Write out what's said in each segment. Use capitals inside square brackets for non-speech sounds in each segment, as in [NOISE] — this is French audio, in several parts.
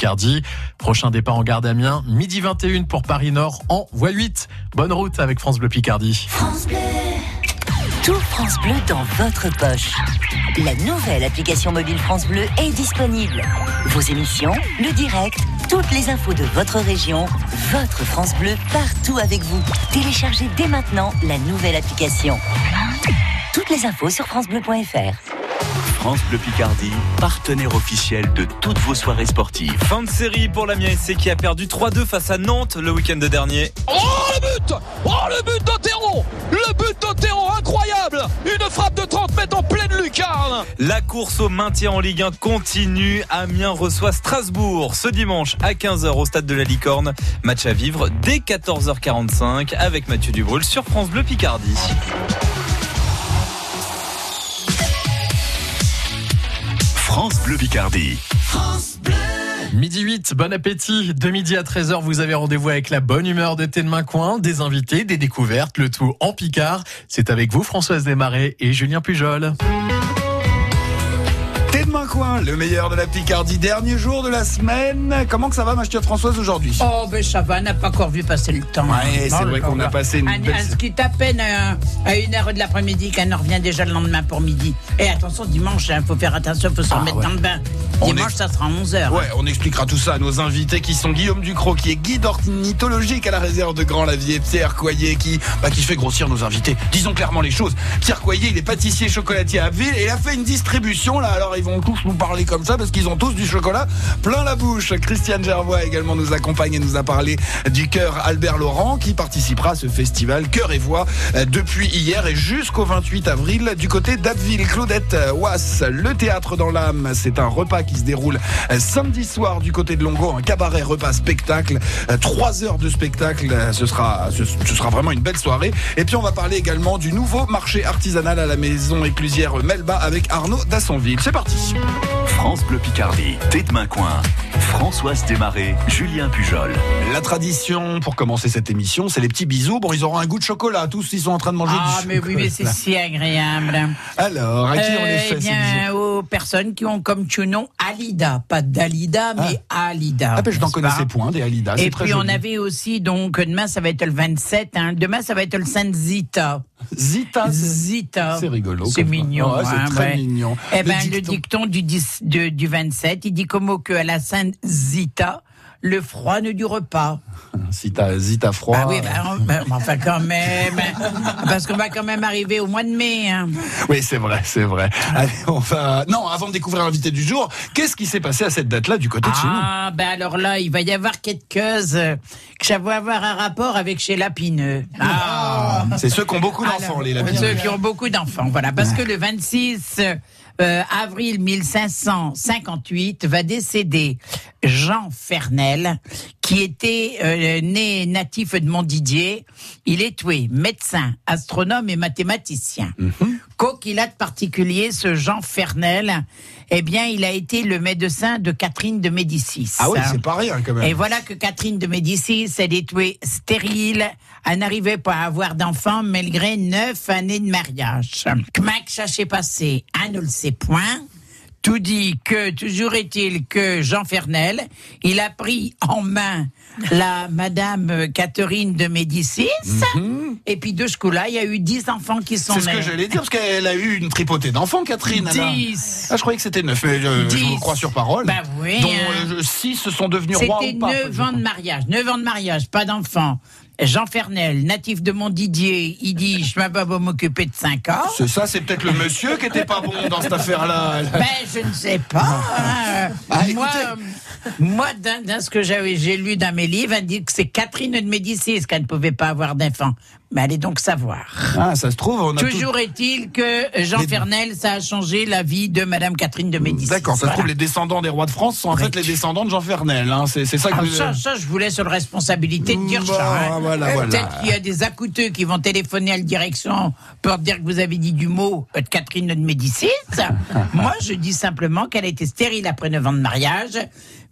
Picardie. Prochain départ en gare d'Amiens, midi 21 pour Paris Nord en voie 8. Bonne route avec France Bleu Picardie. France Bleu. Tout France Bleu dans votre poche. La nouvelle application mobile France Bleu est disponible. Vos émissions, le direct, toutes les infos de votre région, votre France Bleu partout avec vous. Téléchargez dès maintenant la nouvelle application. Toutes les infos sur francebleu.fr. France Bleu Picardie, partenaire officiel de toutes vos soirées sportives. Fin de série pour l'Amiens SC qui a perdu 3-2 face à Nantes le week-end dernier. Oh le but Oh le but d'Otero Le but d'Otero, incroyable Une frappe de 30 mètres en pleine lucarne La course au maintien en Ligue 1 continue. Amiens reçoit Strasbourg ce dimanche à 15h au stade de la Licorne. Match à vivre dès 14h45 avec Mathieu Dubrul sur France Bleu Picardie. France Bleu Picardie. Midi 8, bon appétit. De midi à 13h, vous avez rendez-vous avec la bonne humeur de Thé de Main Coin, des invités, des découvertes, le tout en Picard. C'est avec vous Françoise Desmarais et Julien Pujol. Coin, le meilleur de la Picardie, dernier jour de la semaine. Comment que ça va, ma chère Françoise, aujourd'hui? Oh, ben ça va, on n'a pas encore vu passer le temps. Ouais, c'est vrai qu'on a passé une Un- belle- un- Ce qui à peine euh, à une heure de l'après-midi qu'on en revient déjà le lendemain pour midi. Et attention, dimanche, il faut faire attention, il faut se Ah, ouais. dans le bain. Dimanche, est- ça sera 11h. Ouais, on expliquera tout ça à nos invités qui sont Guillaume Ducrot, qui est guide ornithologique à la réserve de Grand Lavier, Pierre Coyer, qui, bah, qui fait grossir nos invités. Disons clairement les choses. Pierre Coyer, il est pâtissier chocolatier à Abbeville et il a fait une distribution là. Alors ils vont tous nous parler comme ça parce qu'ils ont tous du chocolat plein la bouche. Christiane Gervois également nous accompagne et nous a parlé du chœur Albert Laurent qui participera à ce festival Chœur et Voix euh, depuis hier et jusqu'au 28 avril du côté d'Abbeville. Claudette euh, Wass, le théâtre dans l'âme, c'est un repas qui se déroule euh, samedi soir du côté de Longo, un cabaret repas spectacle, Euh, trois heures de spectacle, euh, ce sera, ce, ce sera vraiment une belle soirée. Et puis on va parler également du nouveau marché artisanal à la maison éclusière Melba avec Arnaud Dassonville. C'est parti. France Bleu Picardie, de Main Coin. Françoise Desmarais, Julien Pujol. La tradition pour commencer cette émission, c'est les petits bisous. Bon, ils auront un goût de chocolat. Tous, ils sont en train de manger Ah, du mais oui, mais c'est chocolat. si agréable. Alors, à qui on les Euh, fait eh ces bien, bisous aux personnes qui ont comme nom Alida. Pas Dalida, mais Alida. Ah ben, je n'en connaissais pas point des Alida. Et très puis on joli. avait aussi, donc, demain ça va être le 27, hein. demain ça va être le Sainte Zita. Zita. c'est- Zita. C'est rigolo. C'est mignon. Ouais, c'est hein, très ouais. mignon. Eh ben, le dicton. dicton du, 10 de- du 27, il dit comme mot que à la Sainte Zita, le froid ne dure pas. Zita, Zita froid. Bah oui, bah, bah, enfin quand même, parce qu'on va quand même arriver au mois de mai. hein. Oui, c'est vrai, c'est vrai. Allez, on va. Non, avant de découvrir l'invité du jour, qu'est-ce qui s'est passé à cette date-là du côté de chez nous? Ah, ben alors là, il va y avoir quelque chose euh, que ça va avoir un rapport avec chez Lapineux. Ah, C'est ceux qui ont beaucoup d'enfants, les lapineux. Ceux qui ont beaucoup d'enfants, voilà. Parce que le 26 euh, avril 1558 va décéder Jean Fernel, qui était euh, né natif de Montdidier. Il est tué, médecin, astronome et mathématicien. Quoi qu'il a de particulier, ce Jean Fernel, eh bien, il a été le médecin de Catherine de Médicis. Ah oui, c'est pas rien quand même. Et voilà que Catherine de Médicis, elle est tuée stérile. Elle n'arrivait pas à avoir d'enfant malgré neuf années de mariage. Ça s'est passé Elle ne le sait point. Tout dit que, toujours est-il que Jean Fernel, il a pris en main la Madame Catherine de Médicis. Et puis de ce coup-là, il y a eu dix enfants qui sont Mhm. C'est ce nés. que j'allais dire, parce qu'elle a eu une tripotée d'enfants, Catherine. elle a- Dix. Ah, je croyais que c'était neuf, mais euh, je vous crois sur parole. Bah oui, Dont hein. euh, six se sont devenus rois C'était ou pas. 9 ans de mariage. 9 ans de mariage, pas d'enfant. Jean Fernel, natif de Montdidier, il dit Je ne vais pas m'occuper de 5 ans. C'est ça, c'est peut-être le monsieur qui était pas bon dans cette affaire-là. Ben, je ne sais pas. hein. Ah, moi, écoutez. euh, moi dans, dans ce que j'avais- j'ai lu dans mes livres, elle dit que c'est Catherine de Médicis qu'elle ne pouvait pas avoir d'enfant. Mais allez donc savoir. Ah, ça se trouve, on a Toujours est-il que Jean Les- Fernel, ça a changé la vie de Madame Catherine de. Médicis. D'accord, ça se trouve, les descendants des rois de France sont en fait les descendants de Jean Fernel. Hein. C'est ça que Ah, vous... ça, ça, je vous laisse sur la responsabilité de dire Bon, ça. hein. voilà, Euh, voilà. Peut-être qu'il y a des accouteux qui vont téléphoner à la direction pour dire que vous avez dit du mot de Catherine de Médicis. [LAUGHS] Moi, je dis simplement qu'elle a été stérile après 9 ans de mariage.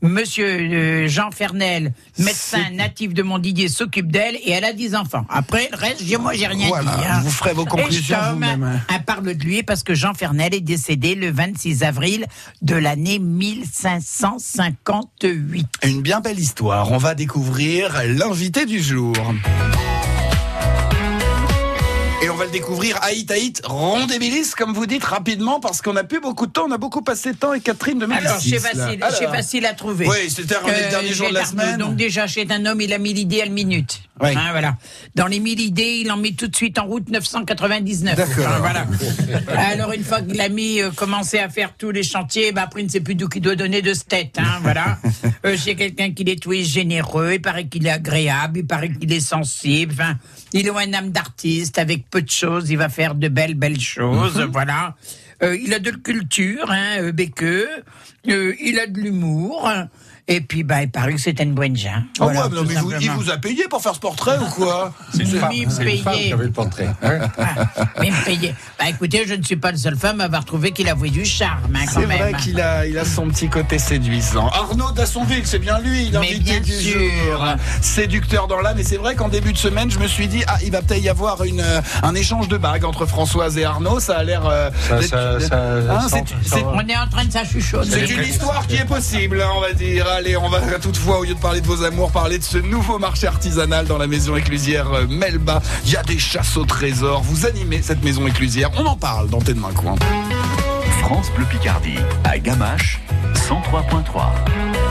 Monsieur euh, Jean Fernel, médecin natif de Montdidier, s'occupe d'elle et elle a 10 enfants. Après, le reste, moi, j'ai rien Voilà, dit. hein. vous ferez vos conclusions vous-même. elle parle de lui parce que Jean Fernel est décédé le 26 avril de l'année 1558. Une bien belle histoire. On va découvrir l'invité du jour. Et on va le découvrir Haït Haït Rondébilis, comme vous dites, rapidement, parce qu'on n'a plus beaucoup de temps. On a beaucoup passé de temps avec Catherine de Alors, c'est facile, facile à trouver. Oui, c'était un des derniers jours de la semaine. Donc déjà, chez un homme, il a mis l'idée à la minute. Oui. Hein, voilà. Dans les 1000 idées, il en met tout de suite en route 999. D'accord. Voilà. Alors une fois qu'il a mis, euh, commencé à faire tous les chantiers, bah, après il ne sait plus d'où qu'il doit donner de ce tête. Hein, [LAUGHS] voilà. Euh, c'est quelqu'un qui est tout est généreux, il paraît qu'il est agréable, il paraît qu'il est sensible. Enfin, il a une âme d'artiste avec peu de choses, il va faire de belles, belles choses. Mhm. Voilà. Euh, il a de la culture, hein, euh, Béqueux. Euh, il a de l'humour. Et puis, bah, il paraît que c'est une bonne gens. Oh Voilà, ouais, mais non, tout mais vous- il vous a payé pour faire ce portrait ou quoi [LAUGHS] C'est une femme, une femme qui avait le portrait. hein. Ah, mais me payer. Bah écoutez, je ne suis pas le seul femme à avoir trouvé qu'il avouait du charme, hein, quand C'est vrai qu'il a, il a son petit côté séduisant. Arnaud Dassonville, c'est bien lui, l'invité bien du sûr. jour. Séducteur dans l'âme. Et c'est vrai qu'en début de semaine, je me suis dit, ah, il va peut-être y avoir une, euh, un échange de bagues entre Françoise et Arnaud. Ça a l'air. euh, Hein. On est en train de s'achuchoter. c'est une histoire qui est possible, hein, on va dire. Allez, on va toutefois, au lieu de parler de vos amours, parler de ce nouveau marché artisanal dans la maison éclusière euh, Melba. Il y a des chasses au trésor. Vous animez cette maison éclusière. On en parle dans Tête de Main Coin. France Bleu Picardie, à Gamache, 103.3.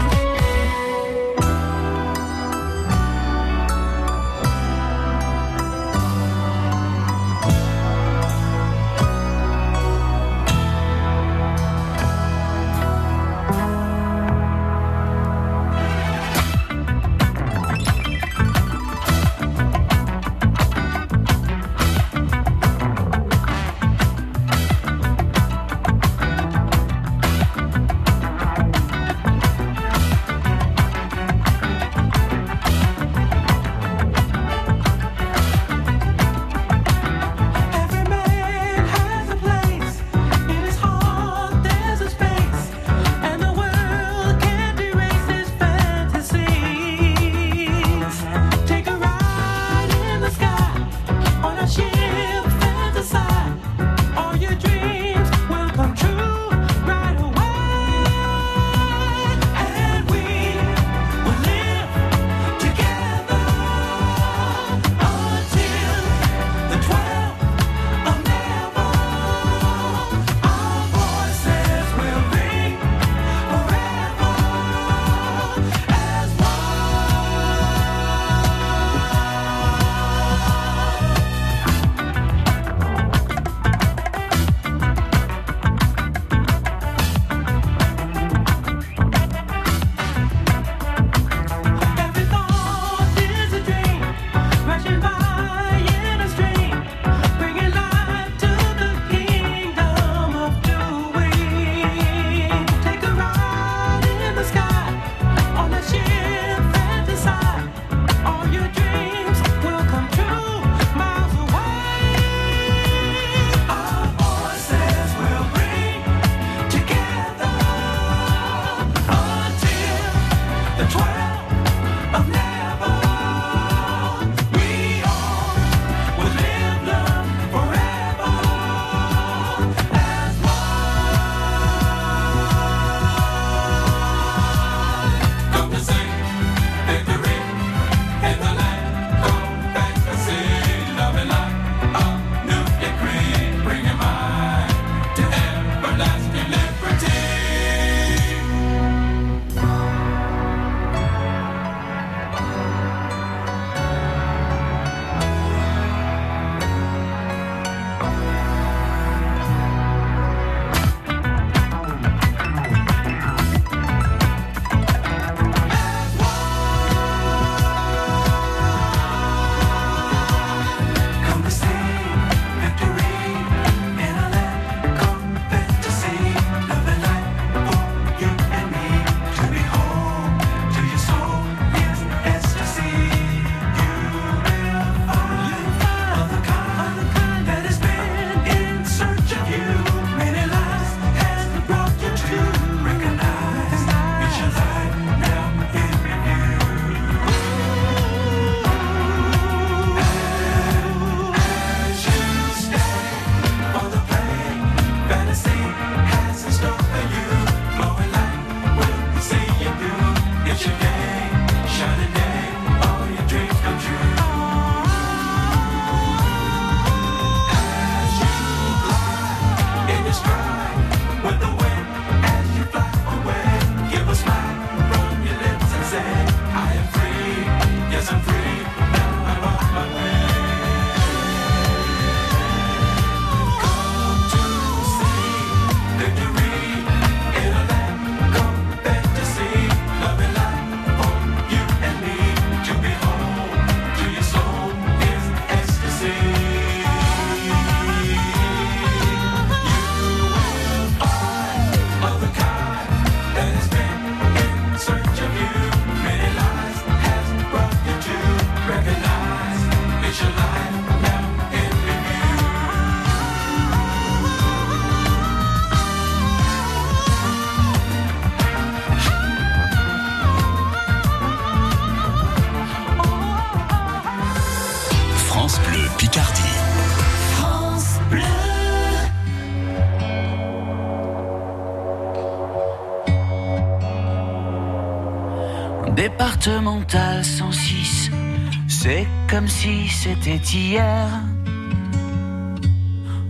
comme si c'était hier.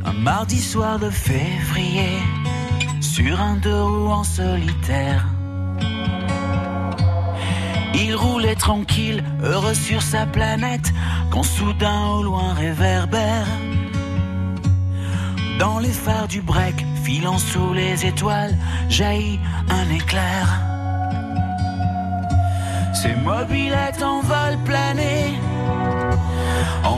Un mardi soir de février, sur un deux roues en solitaire. Il roulait tranquille, heureux sur sa planète, quand soudain au loin réverbère. Dans les phares du break, filant sous les étoiles, jaillit un éclair. Ses mobilettes en vol plané,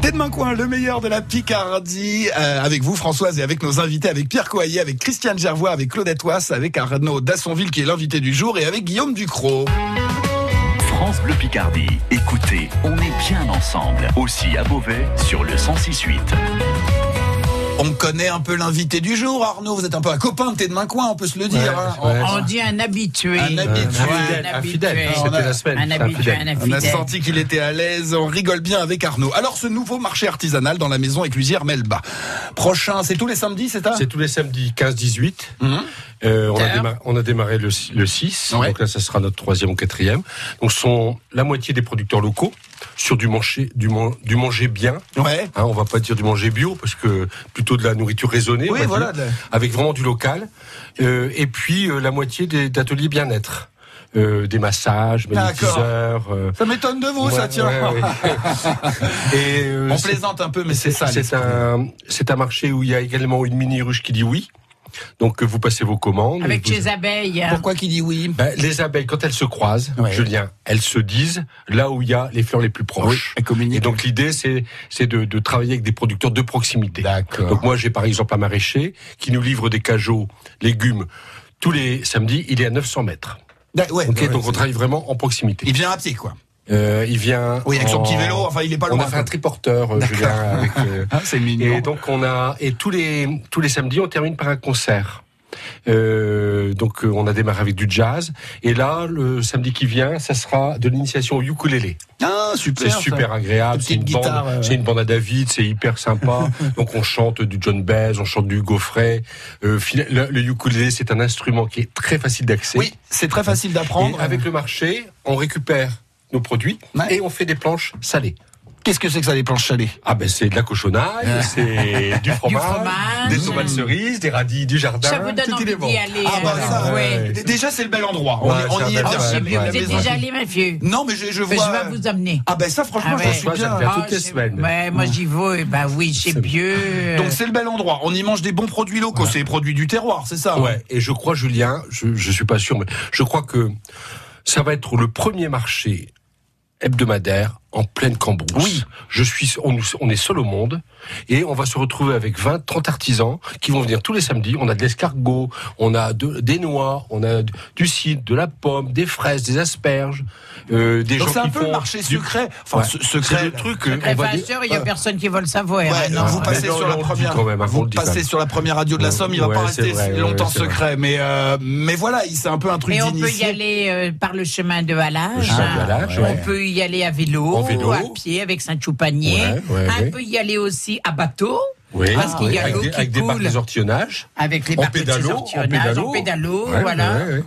Tête main coin, le meilleur de la Picardie, euh, avec vous Françoise et avec nos invités, avec Pierre Coyer, avec Christiane Gervois, avec Claudette Wass, avec Arnaud Dassonville qui est l'invité du jour et avec Guillaume Ducrot. France Bleu Picardie. Écoutez, on est bien ensemble. Aussi à Beauvais sur le 1068. On connaît un peu l'invité du jour, Arnaud. Vous êtes un peu un copain de Tête main coin, on peut se le dire. hein. On dit un habitué. Un habitué. Un habitué. habitué, On a senti qu'il était à l'aise, on rigole bien avec Arnaud. Alors ce nouveau marché artisanal dans la maison éclusière Melba. Prochain, c'est tous les samedis, c'est ça? C'est tous les samedis 15-18. Mhm. Euh, on, a démarré, on a démarré le, le 6, Ouais. donc là ça sera notre troisième ou quatrième. Donc ce sont la moitié des producteurs locaux sur du manger, du, man- du manger bien. Ouais. Hein, on va pas dire du manger bio parce que plutôt de la nourriture raisonnée, Oui, voilà. dire, avec vraiment du local. Euh, et puis euh, la moitié des- d'ateliers bien-être. Euh, des massages, magnétiseurs. euh, Ça m'étonne de vous, ça ouais, ouais. [LAUGHS] Et, euh, On plaisante un peu, mais c'est ça. c'est un, c'est un marché où il y a également une mini ruche qui dit oui. Donc, vous passez vos commandes. Avec vous- les abeilles. Pourquoi qui dit oui Ben, les abeilles, quand elles se croisent, Ouais. Julien, elles se disent là où il y a les fleurs les plus proches. elles communiquent. Et donc l'idée, c'est c'est de, de travailler avec des producteurs de proximité. D'accord. Donc moi, j'ai par exemple un maraîcher qui nous livre des cajots, légumes, tous les samedis. Il est à 900 mètres. Ouais, Ok, ouais, donc on travaille vraiment en proximité. Il vient à pied, quoi. Euh, il vient. Oui, avec son petit vélo, enfin, il est pas On loin, a fait un triporteur, euh, D'accord. Julien. Avec, euh, [LAUGHS] Ah, c'est mignon. et donc on a et tous les tous les samedis, on termine par un concert. Euh, donc euh, on a démarré avec du jazz et là le samedi qui vient ça sera de l'initiation au ukulélé Ah, c'est super. ça. super agréable c'est une guitare, bande euh, c'est une bande à David c'est hyper sympa [LAUGHS] donc on chante du John Baez on chante du Gaufret euh, le, le ukulélé c'est un instrument qui est très facile d'accès Oui, c'est très facile d'apprendre. et avec le marché on récupère nos produits Ouais. et on fait des planches salées Qu'est-ce que c'est que ça, les planches salées? Ah ben c'est de la cochonaille, c'est [LAUGHS] du fromage, fromage. des tomates cerises, des radis du jardin. Ça vous donne tout envie bon. d'y aller. Ah, bah, hein. ça, ouais. Déjà, c'est le bel endroit. On, Ouais, y est bien. Ah, Vous êtes maison. déjà allé, ma fille Non, mais je, je Mais vois. Je vais vous amener. Ah, ben ça, franchement, Ah ouais. suis bien. me fait Ah, toutes les semaines. Ouais, moi j'y vais. Bah oui, c'est C'est- mieux. Donc, c'est le bel endroit. On y mange des bons produits locaux. C'est les produits du terroir, c'est ça hein? Ouais, et je crois, Julien, je, je suis pas sûr, mais je crois que ça va être le premier marché hebdomadaire en pleine cambrousse. Oui. Je suis, on, on est seul au monde et on va se retrouver avec 20, 30 artisans qui vont venir tous les samedis. On a de l'escargot, on a de- des noix, on a du cidre, de la pomme, des fraises, des asperges, euh, des Donc, gens c'est un qui peu le font marché du- secret. Enfin, Ouais. se- C'est secret. le truc, euh, Secret on va dire- Fasher, il y a personne qui va le savoir. Ouais, hein, non. vous passez mais non, sur la on le dit première, quand même, hein, on vous le dit quand passez même. sur la première radio de la Ouais, Somme, il va pas ouais, rester c'est vrai, ouais, longtemps ouais, c'est vrai. secret, mais euh, mais voilà, il- c'est un peu un truc Mais on peut y d'initié. aller euh, par le chemin de Halage. Le chemin de Halage, on peut y aller à vélo, En vélo. à pied avec Saint-Choupanier. Ouais, ouais, on ouais. peut y aller aussi à bateau. Oui, Parce qu'il y a avec l'eau qui coule. des ortillonnages. Avec les barques de pédalo, en sortionnage, pédalo. en pédalo, Ouais, voilà. ouais, ouais.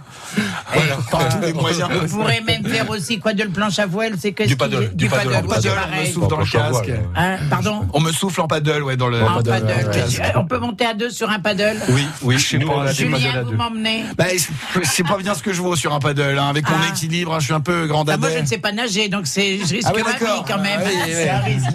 Par tous les moyens. Vous pourrez même faire aussi quoi de le planche à voile, c'est que Du paddle, du paddle, paddle, paddle, on me souffle dans le casque. Hein, pardon On me souffle en paddle, ouais, dans le. En paddle, paddle. ouais, ouais. On peut monter à deux sur un paddle Oui, oui, chez nous, on a des Julien, vous m'emmenez Bah, je sais pas bien ce que je vaux sur un paddle, hein. avec mon Ah. équilibre, hein, je suis un peu grand Ah, Moi, je ne sais pas nager, donc c'est, je risque Ah oui, ma vie quand même. [LAUGHS] C'est un risque.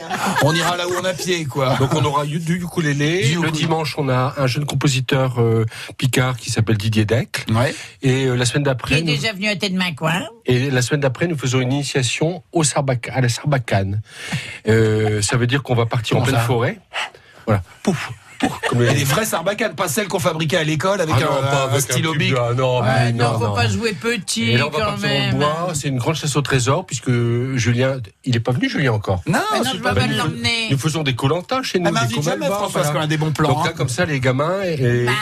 On ira là où on a pied, quoi. Donc on aura du ukulélé. Du Le ukulélé. dimanche, on a un jeune compositeur euh, picard qui s'appelle Didier Deck. Ouais. Et euh, la semaine Qui d'après, est nous, déjà venu à tête de main coin et la semaine d'après, nous faisons une initiation au Sarbac- à la Sarbacane. Euh, ça veut dire qu'on va partir en pleine forêt. Voilà. Pouf. Et les- vraies sarbacanes, pas celles qu'on fabriquait à l'école avec Ah non, un, pas un avec stylo bic. de- ah non, Ouais, mais non, non, faut non. pas jouer petit Et là, on va quand partir même. bois. C'est une grande chasse au trésor puisque Julien, il est pas venu, Julien encore. Non, Mais non, c'est je pas pas l'emmener. Nous faisons des colantas chez nous. Elle des jamais, François, voilà. parce qu'on a des bons plans. Donc là, hein. comme ça, les gamins, et, Bah,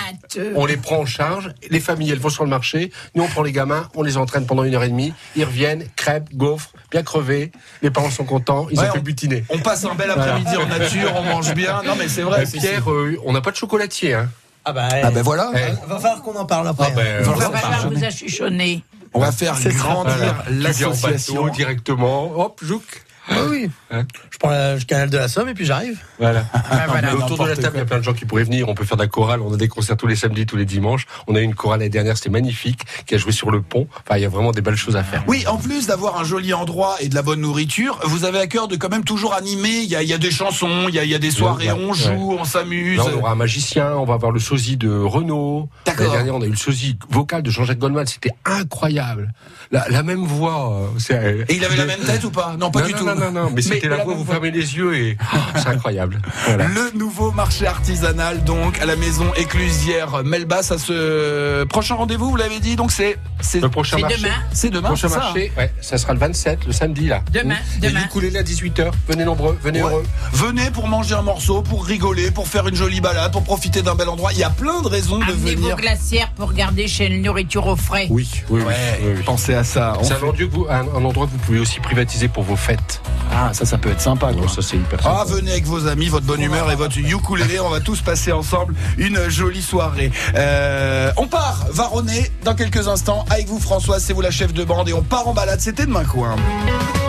on les prend en charge. Les familles, elles vont sur le marché. Nous, on prend les gamins, on les entraîne pendant une heure et demie. Ils reviennent, crêpes, gaufres, bien crevés. Les parents sont contents. Ils Ouais, ont fait on- butiner. On passe un bel après-midi en nature, on mange bien. Non, mais c'est vrai. Euh, Pierre, euh, on n'a pas de chocolatier. Hein. Ah bah, Ah ben voilà. Eh, va falloir qu'on en parle après. Ah ben, On voilà. va falloir vous achuchonner. On va faire grandir l'association. directement. Hop, jouk. Ah oui. Hein Je prends le canal de la Somme et puis j'arrive. Voilà. [LAUGHS] Ah, voilà. Et autour de la table, il y a plein de gens qui pourraient venir. On peut faire de la chorale. On a des concerts tous les samedis, tous les dimanches. On a eu une chorale l'année dernière, c'était magnifique, qui a joué sur le pont. Enfin, il y a vraiment des belles choses à faire. Oui, en plus d'avoir un joli endroit et de la bonne nourriture, vous avez à cœur de quand même toujours animer. Il y a, il y a des chansons, il y a, il y a des soirées, Ouais, on joue, on s'amuse. On aura un magicien, on va avoir le sosie de Renault. D'accord. L'année dernière, on a eu le sosie vocal de Jean-Jacques Goldman. C'était incroyable. La, la même voix. euh, euh, Et il avait la même tête ou pas? Non, pas non, du non, tout. Non, non, non, mais c'était la la voix, vous voix. fermez les yeux et oh, [LAUGHS] c'est incroyable. Voilà. Le nouveau marché artisanal, donc, à la maison éclusière Melba, ça se. Prochain rendez-vous, vous l'avez dit, donc c'est. C'est Le prochain C'est marché. demain. c'est demain, prochain ça marché, ouais, ça sera le 27, le samedi là. Demain, Et demain. du coulé à 18h. Venez nombreux, venez Ouais. heureux. Venez pour manger un morceau, pour rigoler, pour faire une jolie balade, pour profiter d'un bel endroit. Il y a plein de raisons de Amenez vos venir. glacières pour garder chez le nourriture au frais. Oui, oui, oui. Ouais, oui, oui. pensez à ça. On C'est un, fait- endroit que vous- un, un endroit que vous pouvez aussi privatiser pour vos fêtes. Ah, ça, ça peut être sympa, quoi. Ça c'est hyper sympa. Ah, venez avec vos amis, votre bonne humeur et votre ukulélé. On va tous passer ensemble une jolie soirée. Euh, on part varonner dans quelques instants avec vous, Françoise. C'est vous la chef de bande et on part en balade. C'était demain, quoi.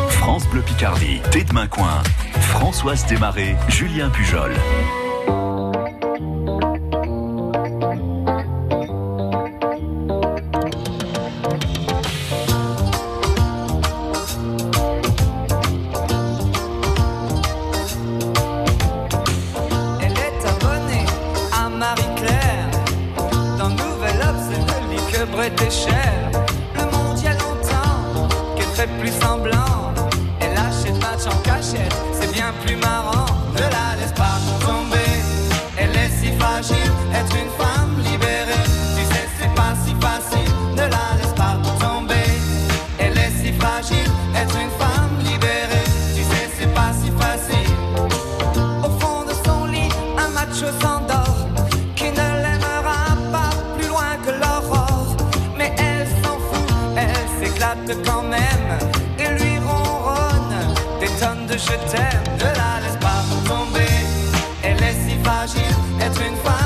France Bleu Picardie, Tête de Main Coin. Françoise Desmarais, Julien Pujol. tape quand même et lui ronronne des tonnes de je t'aime. Ne la laisse pas tomber, elle est si fragile, être une femme.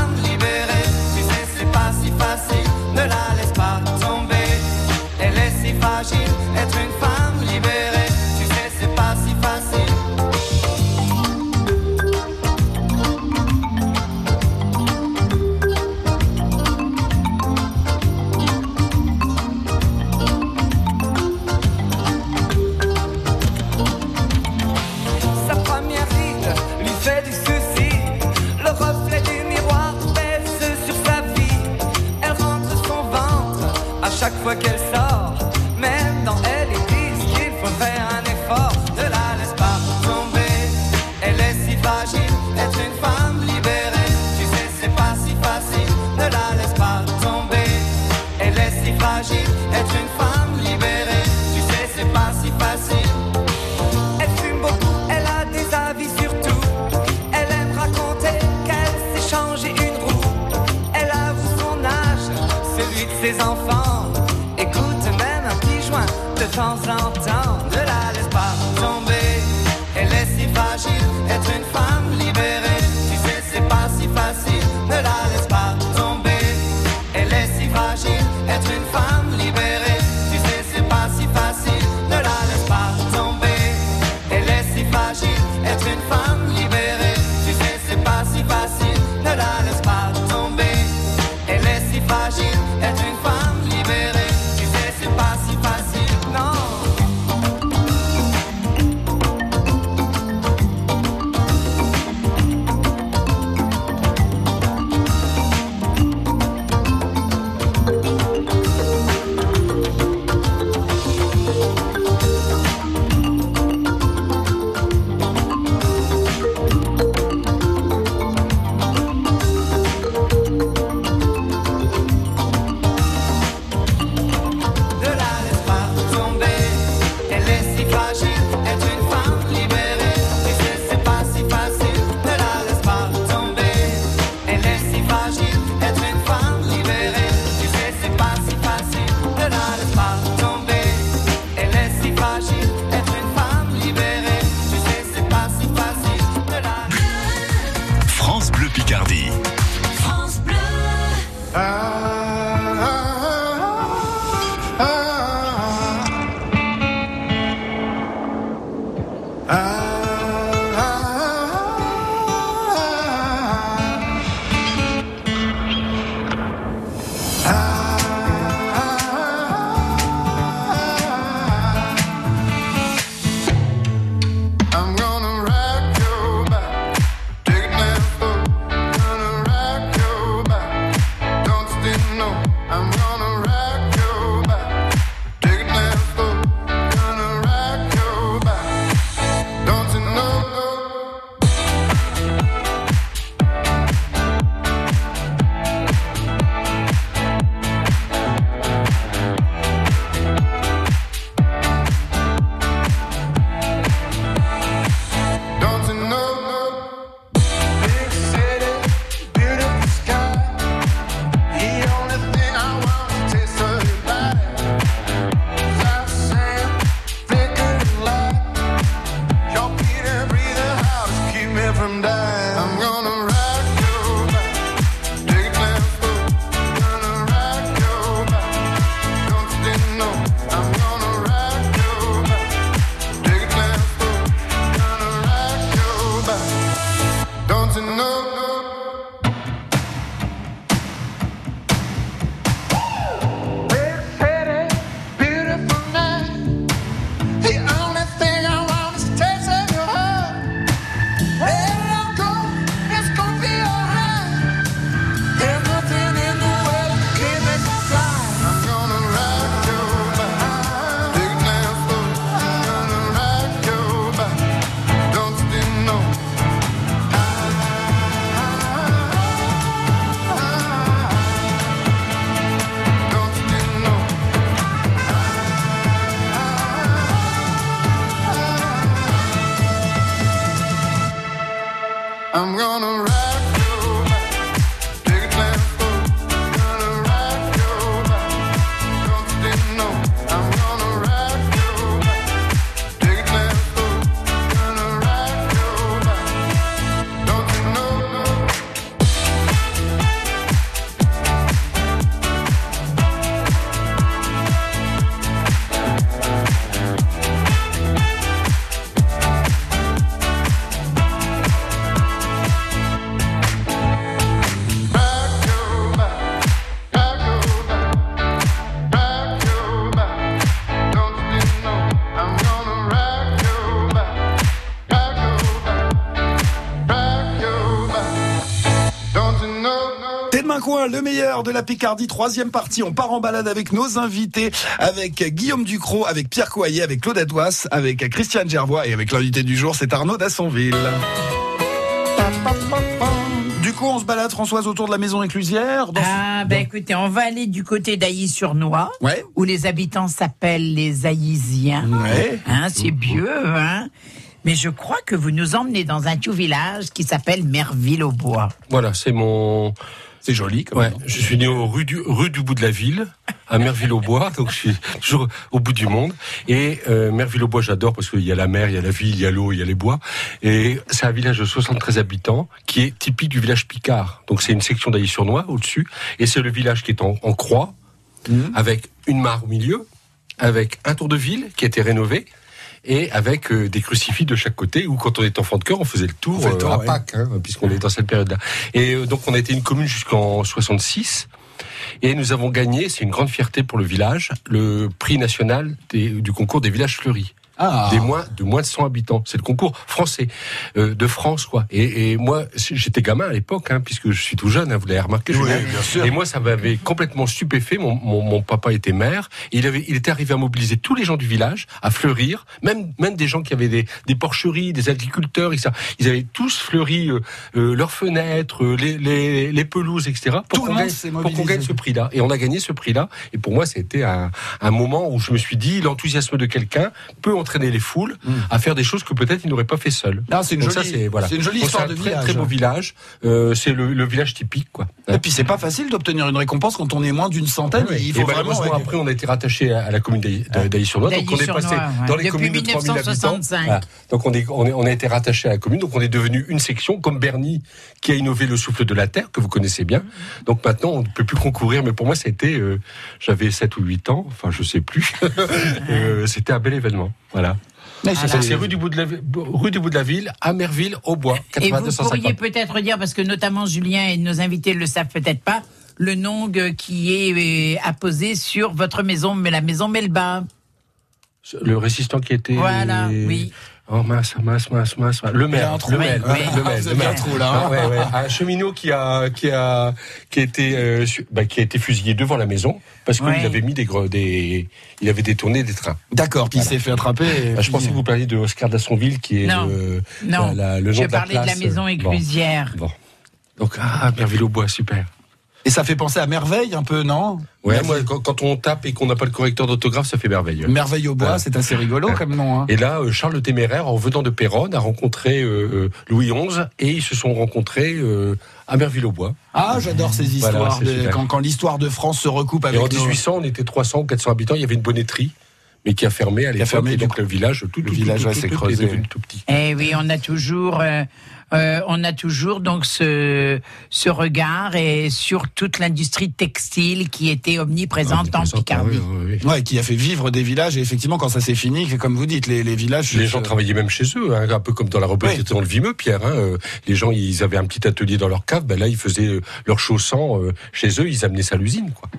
Picardie, troisième partie. On part en balade avec nos invités, avec Guillaume Ducrot, avec Pierre Coyer, avec Claude Adouas, avec Christiane Gervois et avec l'invité du jour, c'est Arnaud Dassonville. Du coup, on se balade, Françoise, autour de la maison éclusière. dans- Ah, ben écoutez, on va aller du côté d'Ailly-sur-Noix, Ouais. où les habitants s'appellent les Aïsiens. Ouais. Hein, c'est vieux, hein. Mais je crois que vous nous emmenez dans un tout village qui s'appelle Merville-au-Bois. Voilà, c'est mon. C'est joli, Ouais, je suis né au rue du, rue du bout de la ville, à Merville-au-Bois, [LAUGHS] donc je suis toujours au bout du monde. Et euh, Merville-au-Bois, j'adore parce qu'il y a la mer, il y a la ville, il y a l'eau, il y a les bois. Et c'est un village de 73 habitants qui est typique du village Picard. Donc c'est une section d'Ailly-sur-Noix au-dessus, et c'est le village qui est en, en croix, avec une mare au milieu, avec un tour de ville qui a été rénové. Et avec euh, des crucifix de chaque côté, où quand on était enfant de cœur, on faisait le tour, On fait euh, à ouais. Pâques, hein, puisqu'on est dans cette période-là. Et euh, donc on a été une commune jusqu'en 66. Et nous avons gagné, c'est une grande fierté pour le village, le prix national des- du concours des villages fleuris. Ah. Des moins, de moins de 100 habitants. C'est le concours français, euh, de France, quoi. Et, et moi, j'étais gamin à l'époque, hein, puisque je suis tout jeune, hein, vous l'avez remarqué. Oui, bien sûr. Et moi, ça m'avait complètement stupéfait. Mon, mon, mon papa était maire. Et il, avait, il était arrivé à mobiliser tous les gens du village, à fleurir, même, même des gens qui avaient des, des porcheries, des agriculteurs, etc. Ils avaient tous fleuri euh, euh, leurs fenêtres, euh, les, les, les pelouses, etc. Pour qu'on gagne ce prix-là. Et on a gagné ce prix-là. Et pour moi, c'était un, un moment où je me suis dit, l'enthousiasme de quelqu'un peut entraîner les foules à faire des choses que peut-être il n'aurait pas fait seul. Ah, c'est une jolie- ça, c'est voilà. c'est une jolie Donc histoire un de très, village. Très beau village. Euh, c'est le, le village typique, quoi. Et puis c'est pas facile d'obtenir une récompense quand on est moins d'une centaine. Ouais. Il Et faut vraiment. malheureusement, ouais. après, on a été rattaché à, la commune d'Ailly- de- d'Ailly-sur-Noix. Donc, on est passé ouais. dans les Depuis communes de 3000 habitants. 1965. Voilà. Donc, on, est, on, est, on a été rattaché à la commune. Donc, on est devenu une section, comme Bernie, qui a innové le souffle de la terre, que vous connaissez bien. Donc, maintenant, on ne peut plus concourir. Mais pour moi, c'était, euh, j'avais 7 ou 8 ans. Enfin, je sais plus. [LAUGHS] Euh, c'était un bel événement. Voilà. Mais c'est- rue du bout de la, rue du bout de la ville, à Merville, au bois, Et vous 82 pourriez peut-être dire, parce que notamment Julien et nos invités le savent peut-être pas, le nom euh, qui est euh, apposé sur votre maison, mais la maison Melba. Le résistant qui était. Voilà, oui. Oh mince, mince, mince, mince. Le maire, le maire, Oui, le maire, le maire. un trou, là, hein. Ah, ouais, ouais. Un cheminot qui a, qui a, qui a été, euh, bah, qui a été fusillé devant la maison parce qu'il Ouais. avait mis des, des, il avait détourné des trains. D'accord, puis il s'est fait attraper. et Bah, je pensais que vous parliez de Oscar d'Assonville qui est Non. le, Non, la- la- le nom je de la parlais de la maison Bon. éclusière. Bon. Donc, ah, Merville au bois, super. Et ça fait penser à merveille un peu, non Ouais, moi, quand, quand on tape et qu'on n'a pas le correcteur d'autographe, ça fait merveille. Merveille au bois, c'est assez rigolo comme nom. hein. Et là, euh, Charles le Téméraire, en venant de Péronne, a rencontré euh, euh, Louis XI et ils se sont rencontrés euh, à Merville-au-Bois. Ah, j'adore ces histoires. de- quand quand l'histoire de France se recoupe Et avec en nos- 1800, on était 300 ou 400 habitants. Il y avait une bonnetterie, mais qui a fermé à a l'époque. donc le village, tout, tout, village, tout, tout, s'est tout creusé. est devenu tout petit. Eh oui, on a toujours, euh, euh, on a toujours donc ce, ce regard et sur toute l'industrie textile qui était omniprésente en Picardie. Ah, oui, oui. Ouais, qui a fait vivre des villages. Et effectivement, quand ça s'est fini, comme vous dites, les, les villages. Les gens travaillaient même chez eux, hein, un peu comme dans la reprise Oui. qui était dans le Vimeux, Pierre. hein, euh, les gens, ils avaient un petit atelier dans leur cave. Ben là, ils faisaient euh, leur chaussant euh, chez eux. Ils amenaient ça à l'usine, quoi.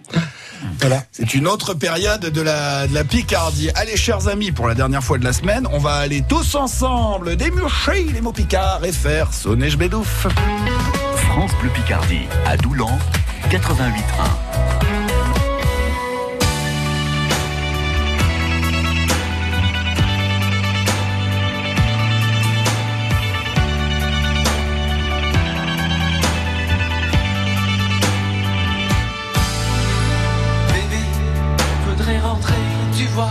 Voilà. C'est une autre période de la, de la Picardie. Allez, chers amis, pour la dernière fois de la semaine, on va aller tous ensemble démurcher les mots picards et faire je bédouffe. France Bleu Picardie, à Doulan, 88.1. Bébé, faudrait rentrer, tu vois.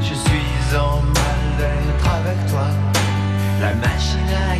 Je suis en mal-être avec toi. La machine à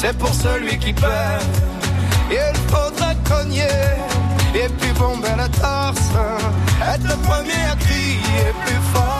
c'est pour celui qui perd. Il faudrait cogner et puis bomber la torse, être le premier à crier plus fort.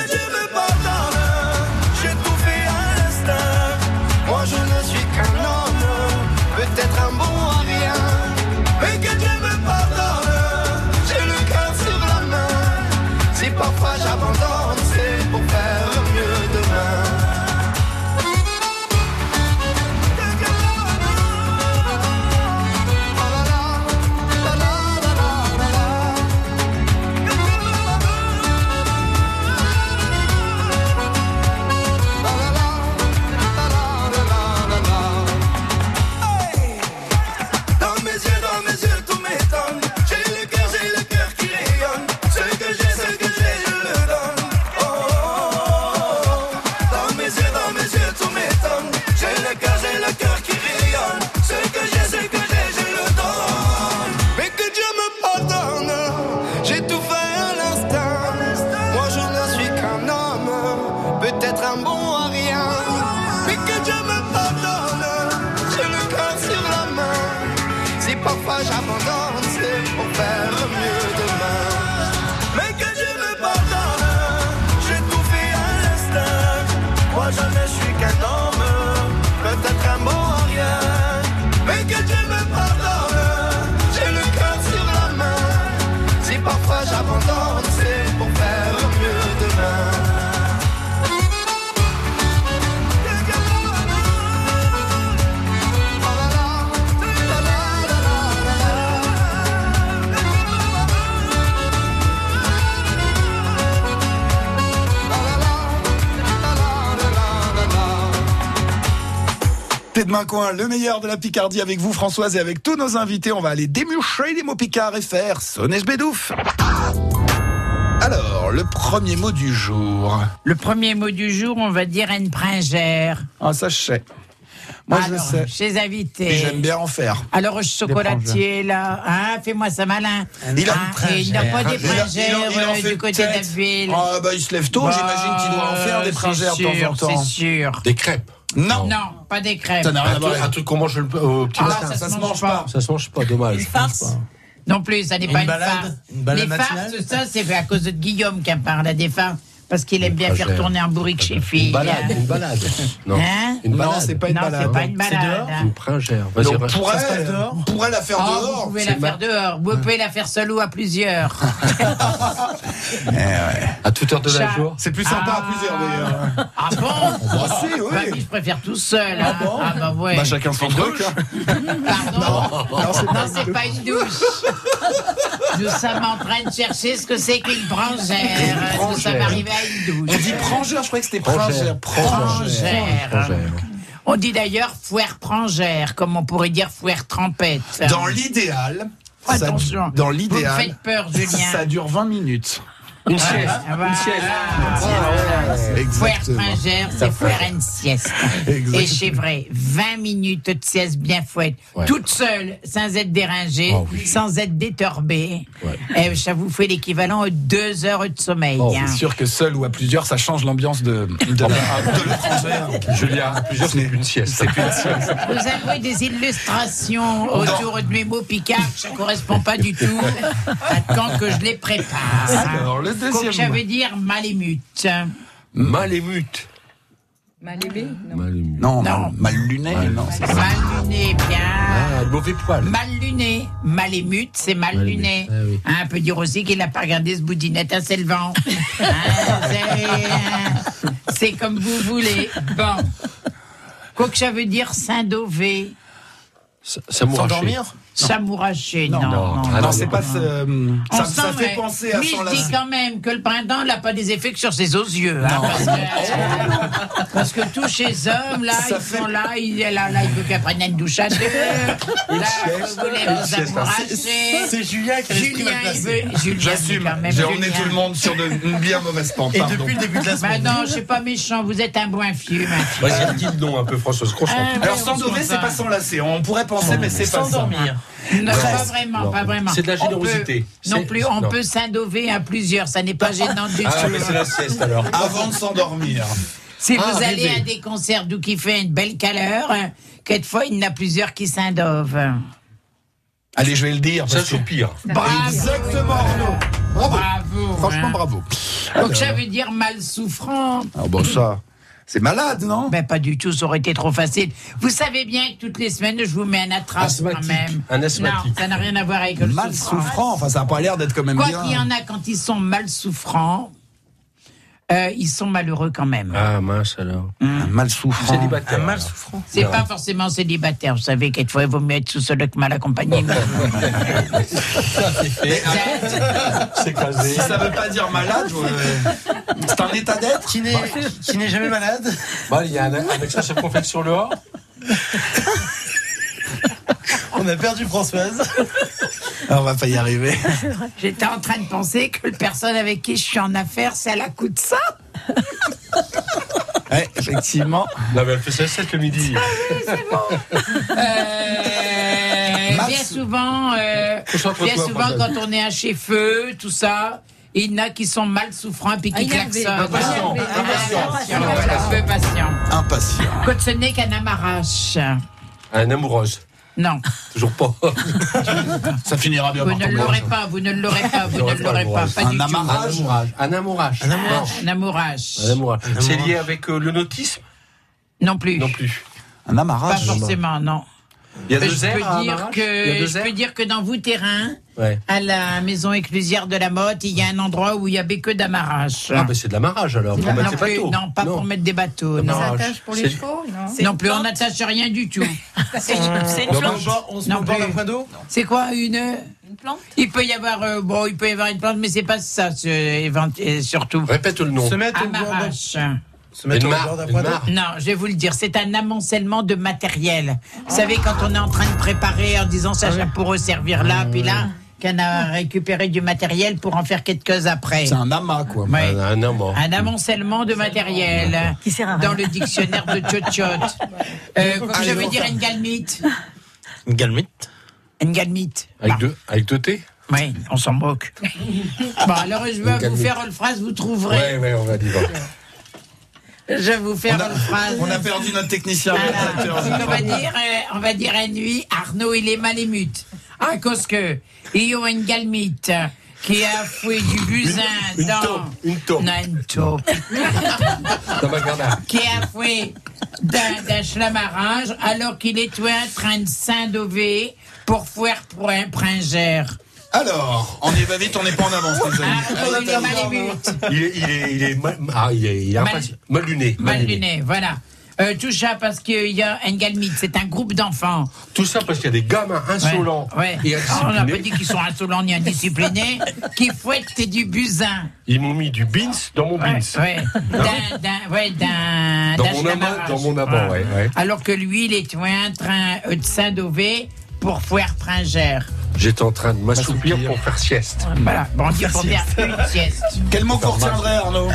Parfois j'abandonne, T'es de main coin, le meilleur de la Picardie avec vous Françoise et avec tous nos invités. On va aller démucher les mots picards et faire sonner ce bédouf. Alors, le premier mot du jour. Le premier mot du jour, on va dire une pringère. Ah, ça je sais. Moi Alors, je sais. Chez invités. Et j'aime bien en faire. Alors, au chocolatier, là, hein, fais-moi ça malin. Il a Hein, il n'a pas des pringères euh, du côté peut-être. d'Abbeville. Ah bah il se lève tôt, Bah, j'imagine qu'il doit en faire des c'est pringères de temps en temps. C'est sûr. Des crêpes. Non. Non, pas des crêpes. Ça n'a rien à voir. un truc qu'on mange le- au petit Ah, matin. ça, se mange pas. Ça se mange pas, dommage. Une farce Non plus, ça n'est Une pas une balade farce. Une balade Les matinale farces, ça, c'est fait à cause de Guillaume qui parle à des farces. Parce qu'il aime bien faire tourner un bourrique chez Une filles. balade, une balade. [LAUGHS] Non. Hein Une Non, balade. c'est pas une non, balade. c'est pas une C'est balade. dehors hein. Une pringère. Vas-y, Donc, on reste. pourrait, Ça se passe dehors on pourrait la faire Ah, dehors. vous pouvez la ma- faire dehors. Vous pouvez la faire seule ou à plusieurs. [LAUGHS] À toute heure de la jour. C'est plus sympa Ah. à plusieurs d'ailleurs. Ah bon? Préfère tout seul. hein. Ah bah ouais. Bah chacun son truc. hein. Pardon Non, c'est Non, pas c'est pas une douche. Nous sommes en train de chercher ce que c'est qu'une prangère. Nous sommes arrivés à une douche. On dit prangère, je croyais que c'était Prangère. prangère. Prangère. Prangère. On dit d'ailleurs fouère prangère, comme on pourrait dire fouère trempette. Dans l'idéal, ça- Attention. dans Vous me l'idéal, faites peur, Julien. ça dure 20 minutes. Une sieste. Ah, voilà. Une sieste. C'est faire une sieste. Exactement. Et c'est vrai, 20 minutes de sieste bien fouette, Ouais. toute seule, sans être dérangée, Oh oui. sans être détorbée. Ouais. Et ça vous fait l'équivalent de deux heures de sommeil. Oh, hein. C'est sûr que seul ou à plusieurs, ça change l'ambiance de, de, la- de l'étrangère. [LAUGHS] Julien, à plusieurs, c'est une sieste. C'est plus une sieste. Vous avez des illustrations autour de mes mots picards, ça correspond pas du tout à quand que je les prépare. Alors, le Comme deuxième ça mot. veut dire mal et mute. Mal émute. Mal aimé Non. Mal émute. Non, Non. mal, mal luné, non, ça. Mal luné, bien. Ah, mauvais poil. Mal luné, mal et mute, c'est mal, luné. ah oui. Hein, on peut dire aussi qu'il n'a pas regardé ce boudinette à Selvant. Hein, c'est- comme vous voulez. Bon. Quoi que ça veut dire Saint-Dové, Ça, ça mourra S'endormir? Samouraché, non. non, non. non. Ah, Non, c'est pas ce. On Ça, sent, ça fait mais- penser à Mais son je dis quand même que le printemps n'a pas des effets que sur ses os yeux. hein, parce, que, parce que tous ces hommes, là, Ça ils fait- sont là, il est là, là, il veut qu'elle prenne une douche à deux. Là, vous voulez vous amouracher. C'est Julien qui a Julien, il veut. Julien, J'assume. J'ai emmené tout le monde sur de, une bien mauvaise pente. Et pardon. depuis le début de la Bah semaine. non, je suis pas méchant, vous êtes un bon Mathieu. Vas-y, dis le nom un peu, Françoise. Concentre. Ah, Alors, ouais, on s'endormer, se c'est pas s'enlacer. On pourrait penser, mais c'est pas. S'endormir. Non, pas vraiment, Non. pas vraiment. C'est de la peut- générosité. Non plus, on non. peut s'indover à plusieurs, ça n'est pas gênant du Ah, tout. mais c'est la sieste alors. Avant de s'endormir. Si Ah, vous allez rêver. à des concerts d'où qui fait une belle chaleur, euh, quelquefois il y en a plusieurs qui s'indovent. Allez, je vais le dire. Ça soupire. Bravo, Exactement, Arnaud. Bravo. bravo. Franchement, hein. bravo. Donc ça veut dire mal souffrant. Ah bon, ça, c'est malade, non Ben pas du tout, ça aurait été trop facile. Vous savez bien que toutes les semaines je vous mets un attrape quand même. Un asthmatique. Non, ça n'a rien à voir avec le Mal souffrant. souffrant. Enfin, ça n'a pas l'air d'être quand même Quoi bien. qu'il y en a quand ils sont mal souffrants, euh, ils sont malheureux quand même. Ah mince alors. Un mal souffrant. Célibataire. Un mal souffrant. C'est pas forcément célibataire, vous savez, quelquefois il vaut mieux être sous seul que mal accompagné. [LAUGHS] [LAUGHS] C'est casé. Si ça veut pas dire malade, je- c'est un état d'être. Qui n'est qui n'est jamais malade. Bon, il y a un, [LAUGHS] un accent circonflexion le A. On a perdu Françoise. Ah, on va pas y arriver. J'étais en train de penser que la personne avec qui je suis en affaire, c'est à la coup de ça. Ouais, effectivement. Non, mais elle fait sa 7 le midi. Euh, Mal bien sou- souvent, euh, bien souvent quand on est à chez feu, tout ça, il y en a qui sont mal souffrants puis qui Ah, klaxonnent. impatient, impatient. Impatient. Quand ce n'est qu'un amarrache. Un amoureuse. Non, Toujours pas. [LAUGHS] Ça finira bien vous ne l'aurez pas, vous ne l'aurez pas, vous ne pas l'aurez pas, pas Un amarrage. Un amourage. Un amourage. Un amourage. Un amourage. C'est lié avec euh, le nautisme? Non plus. Non plus. Un Pas amarrage. forcément, non. Il y a deux je airs peux à dire Il y a que deux je airs peux dire que dans vous terrain, Ouais. à la maison exclusière de la Motte, il y a un endroit où il y avait que d'amarrage. Ah, ben c'est de l'amarrage alors, pour non, mettre les plus, bateaux. non, pas pour mettre des bateaux, Non. non. Attache pour les c'est- chevaux Non. Non plus, on n'attache rien du tout. [LAUGHS] C'est une On se Non, Non plus. d'un point d'eau C'est quoi une une plante Il peut y avoir euh, bon, il peut y avoir une plante, mais c'est pas ça, ce- évent- euh, surtout. Répète le nom. Se mettre au bord d'un- Amarrache. Se mettre Une au d'un. Non, je vais vous le dire, c'est un amoncellement de matériel. Vous savez, quand on est en train de préparer en disant ça, ça pourrait servir là, puis là, qu'on a récupéré du matériel pour en faire quelque chose après. C'est un amas, quoi. Ouais. Un, un amant. Un amoncellement de matériel Qui sert à dans rien. le dictionnaire de Tchotchot. [LAUGHS] Euh, je veux dire une galmite. Une galmite. Une galmite. Avec Bah, deux, avec deux T Oui, on s'en moque. [LAUGHS] Bon, alors je vais vous faire une phrase, vous trouverez. Ouais, ouais, on va dire. Je vais vous faire On a, une phrase. on a perdu notre technicien. On va dire, euh, on va dire à nuit, Arnaud, il est mal émute. À cause que, il y a une galmite qui a fouillé du busin Une dans... taupe, une taupe. Non, une taupe. Dans ma garde. qui a fouillé d'un d'un schlamarrage alors qu'il est en train de s'indover pour faire pour un pringère. Alors, on y va vite, on n'est pas en avance, les amis. Arnaud, il est mal émute. Il est, il est, il est, mal, ah, il est, il est Mal- impatient. mal luné. Mal luné, voilà. Euh, tout ça parce qu'il y a un galmite, c'est un groupe d'enfants. Tout ça parce qu'il y a des gamins insolents Ouais. et Ah, on n'a pas dit qu'ils sont insolents ni indisciplinés, [LAUGHS] qui fouettent du busin. Ils m'ont mis du beans dans mon beans. Ouais, ouais. D'un, d'un, ouais, d'un, Dans d'un mon amas, dans mon ouais, ouais. Alors que lui, il est en train euh, de s'indover pour faire pringère. J'étais en train de m'assoupir pour faire sieste. Voilà, bon, on faire une sieste. [LAUGHS] Quel mot vous Normal. retiendrez, Arnaud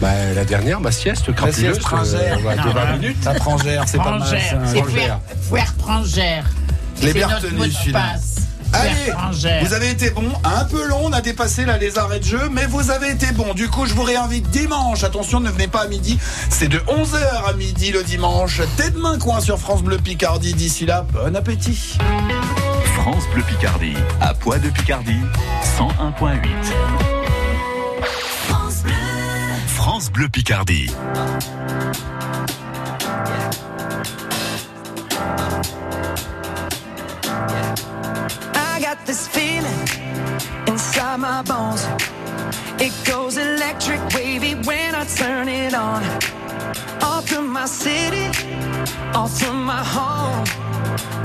Bah, la dernière, ma sieste La crapuleuse, sieste frangère. euh, ouais, de 20 minutes. La frangère, c'est pas mal. C'est Frangère. Fouer Frangère. Les celui-là. passe. Allez, vous avez été bon, un peu long, on a dépassé là les arrêts de jeu, mais vous avez été bon. Du coup, je vous réinvite dimanche. Attention, ne venez pas à midi. C'est de 11h à midi le dimanche. Tête main coin sur France Bleu Picardie. D'ici là, bon appétit. France Bleu Picardie, à Poix de Picardie, 101.8. France Bleu Picardie. I got this feeling inside my bones. It goes electric wavy when I turn it on. All through my city, all through my home.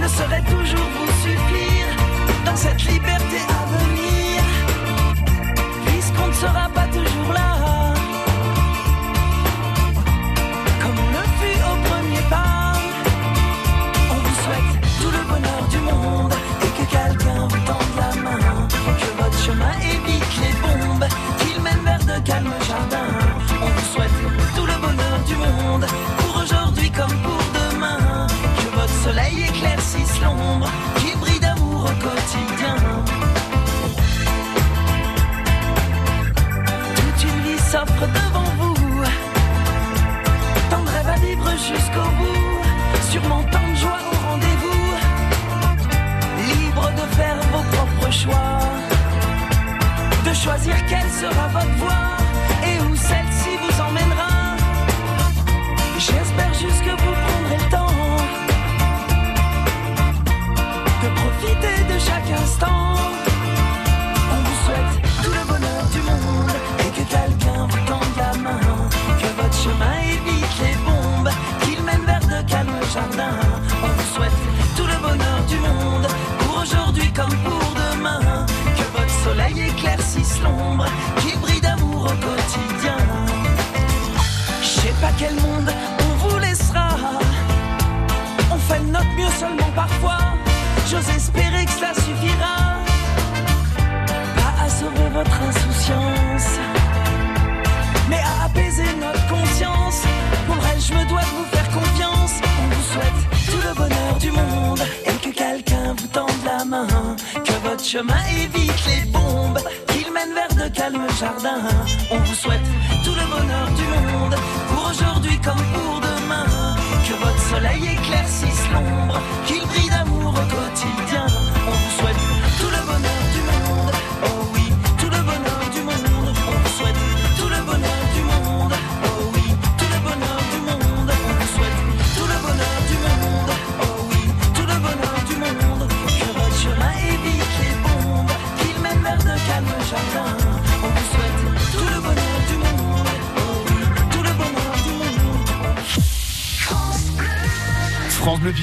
ne saurait toujours vous suffire dans cette liberté à venir, puisqu'on ne sera pas. jusqu'au bout, sur mon temps de joie au rendez-vous, libre de faire vos propres choix, de choisir quelle sera votre voie.